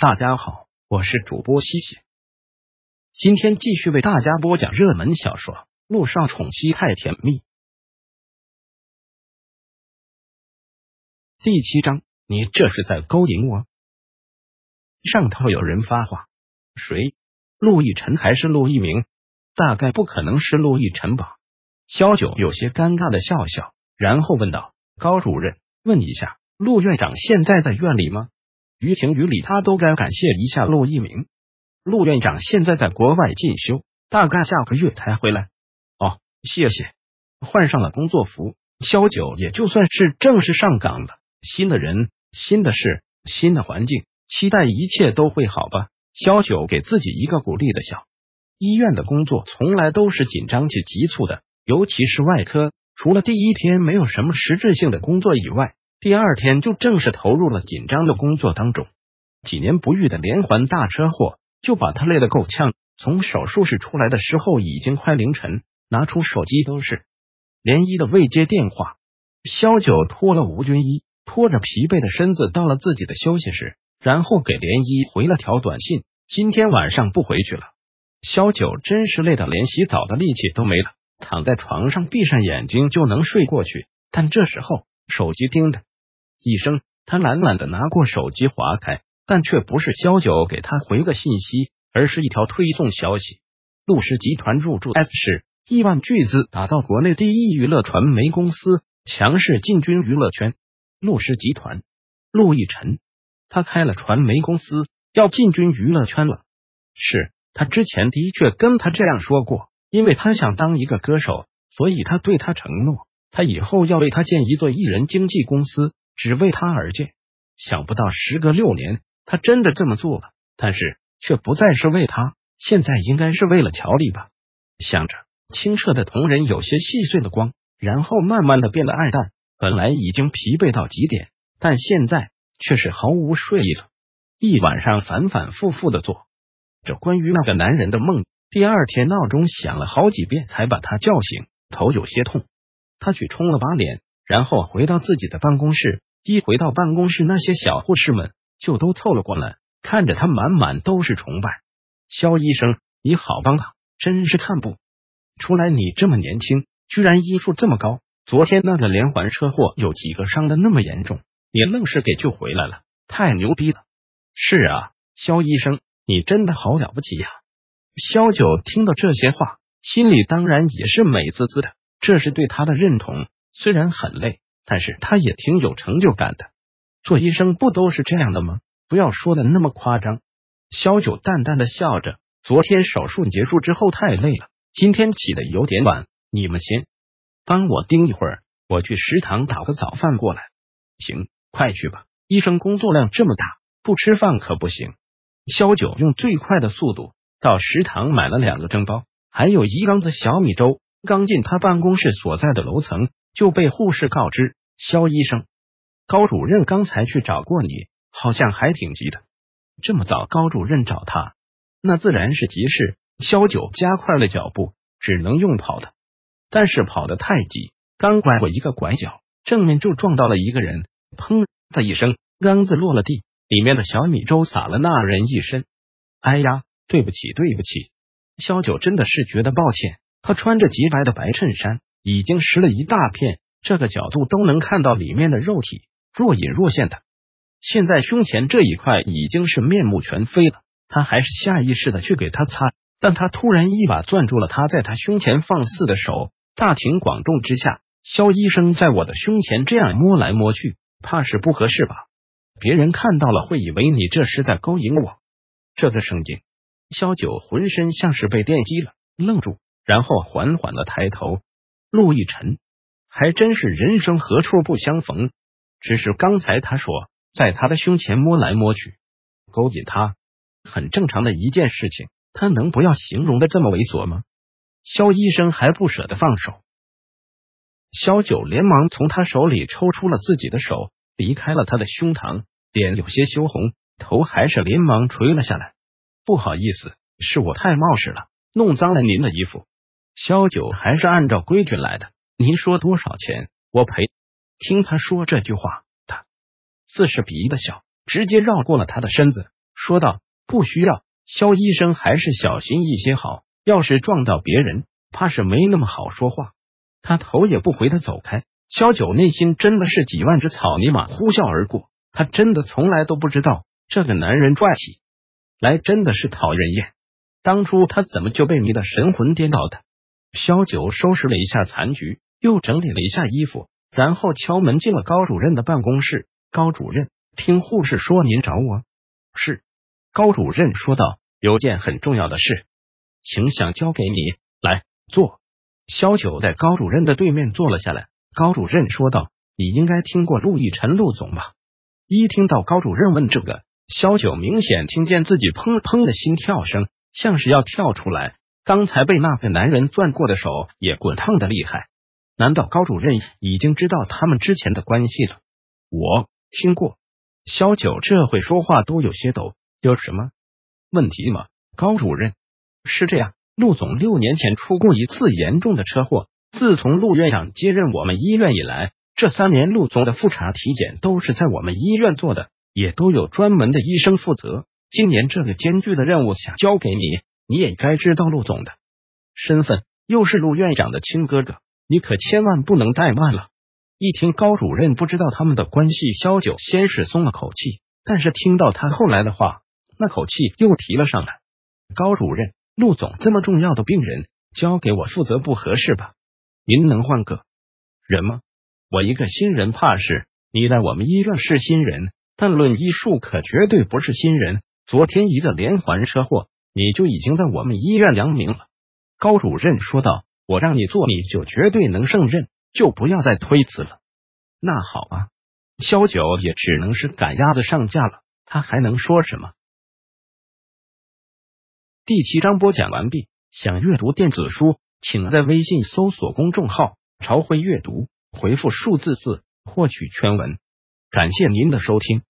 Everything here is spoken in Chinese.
大家好，我是主播西西，今天继续为大家播讲热门小说《陆少宠妻太甜蜜》第七章。你这是在勾引我？上头有人发话，谁？陆亦辰还是陆一鸣？大概不可能是陆亦辰吧？萧九有些尴尬的笑笑，然后问道：“高主任，问一下，陆院长现在在院里吗？”于情于理，他都该感谢一下陆一鸣。陆院长现在在国外进修，大概下个月才回来。哦，谢谢。换上了工作服，萧九也就算是正式上岗了。新的人，新的事，新的环境，期待一切都会好吧。萧九给自己一个鼓励的笑。医院的工作从来都是紧张且急促的，尤其是外科，除了第一天没有什么实质性的工作以外。第二天就正式投入了紧张的工作当中，几年不遇的连环大车祸就把他累得够呛。从手术室出来的时候已经快凌晨，拿出手机都是连一的未接电话。萧九拖了吴军衣，拖着疲惫的身子到了自己的休息室，然后给连一回了条短信：今天晚上不回去了。萧九真是累到连洗澡的力气都没了，躺在床上闭上眼睛就能睡过去。但这时候手机叮的。一声，他懒懒的拿过手机划开，但却不是萧九给他回个信息，而是一条推送消息：陆氏集团入驻 S 市，亿万巨资打造国内第一娱乐传媒公司，强势进军娱乐圈。陆氏集团，陆亦辰，他开了传媒公司，要进军娱乐圈了。是他之前的确跟他这样说过，因为他想当一个歌手，所以他对他承诺，他以后要为他建一座艺人经纪公司。只为他而建，想不到时隔六年，他真的这么做了，但是却不再是为他，现在应该是为了乔丽吧？想着，清澈的瞳仁有些细碎的光，然后慢慢的变得暗淡。本来已经疲惫到极点，但现在却是毫无睡意了。一晚上反反复复的做着关于那个男人的梦，第二天闹钟响了好几遍才把他叫醒，头有些痛，他去冲了把脸，然后回到自己的办公室。一回到办公室，那些小护士们就都凑了过来，看着他满满都是崇拜。肖医生，你好棒啊！真是看不出来你这么年轻，居然医术这么高。昨天那个连环车祸有几个伤的那么严重，你愣是给救回来了，太牛逼了！是啊，肖医生，你真的好了不起呀！肖九听到这些话，心里当然也是美滋滋的，这是对他的认同，虽然很累。但是他也挺有成就感的，做医生不都是这样的吗？不要说的那么夸张。萧九淡淡的笑着，昨天手术结束之后太累了，今天起的有点晚，你们先帮我盯一会儿，我去食堂打个早饭过来。行，快去吧，医生工作量这么大，不吃饭可不行。萧九用最快的速度到食堂买了两个蒸包，还有一缸子小米粥。刚进他办公室所在的楼层，就被护士告知。肖医生，高主任刚才去找过你，好像还挺急的。这么早，高主任找他，那自然是急事。肖九加快了脚步，只能用跑的，但是跑得太急，刚拐过一个拐角，正面就撞到了一个人。砰的一声，缸子落了地，里面的小米粥洒了那人一身。哎呀，对不起，对不起。肖九真的是觉得抱歉。他穿着洁白的白衬衫，已经湿了一大片。这个角度都能看到里面的肉体，若隐若现的。现在胸前这一块已经是面目全非了。他还是下意识的去给他擦，但他突然一把攥住了他在他胸前放肆的手。大庭广众之下，肖医生在我的胸前这样摸来摸去，怕是不合适吧？别人看到了会以为你这是在勾引我。这个声音，肖九浑身像是被电击了，愣住，然后缓缓的抬头。陆亦辰。还真是人生何处不相逢，只是刚才他说在他的胸前摸来摸去，勾引他，很正常的一件事情，他能不要形容的这么猥琐吗？肖医生还不舍得放手，肖九连忙从他手里抽出了自己的手，离开了他的胸膛，脸有些羞红，头还是连忙垂了下来。不好意思，是我太冒失了，弄脏了您的衣服。肖九还是按照规矩来的。您说多少钱？我赔。听他说这句话，他似是鄙夷的笑，直接绕过了他的身子，说道：“不需要，肖医生还是小心一些好。要是撞到别人，怕是没那么好说话。”他头也不回的走开。萧九内心真的是几万只草泥马呼啸而过，他真的从来都不知道这个男人拽起来真的是讨人厌。当初他怎么就被迷得神魂颠倒的？萧九收拾了一下残局，又整理了一下衣服，然后敲门进了高主任的办公室。高主任，听护士说您找我。是。高主任说道：“有件很重要的事，请想交给你。来坐。”萧九在高主任的对面坐了下来。高主任说道：“你应该听过陆亦辰陆总吧？”一听到高主任问这个，萧九明显听见自己砰砰的心跳声，像是要跳出来。刚才被那个男人攥过的手也滚烫的厉害。难道高主任已经知道他们之前的关系了？我听过。萧九这会说话都有些抖。有什么问题吗？高主任是这样，陆总六年前出过一次严重的车祸。自从陆院长接任我们医院以来，这三年陆总的复查体检都是在我们医院做的，也都有专门的医生负责。今年这个艰巨的任务想交给你，你也该知道陆总的身份，又是陆院长的亲哥哥，你可千万不能怠慢了。一听高主任不知道他们的关系，萧九先是松了口气，但是听到他后来的话，那口气又提了上来。高主任，陆总这么重要的病人，交给我负责不合适吧？您能换个人吗？我一个新人怕是你在我们医院是新人，但论医术可绝对不是新人。昨天一个连环车祸，你就已经在我们医院扬名了。高主任说道：“我让你做，你就绝对能胜任，就不要再推辞了。”那好啊，萧九也只能是赶鸭子上架了，他还能说什么？第七章播讲完毕。想阅读电子书。请在微信搜索公众号“朝晖阅读”，回复数字四获取全文。感谢您的收听。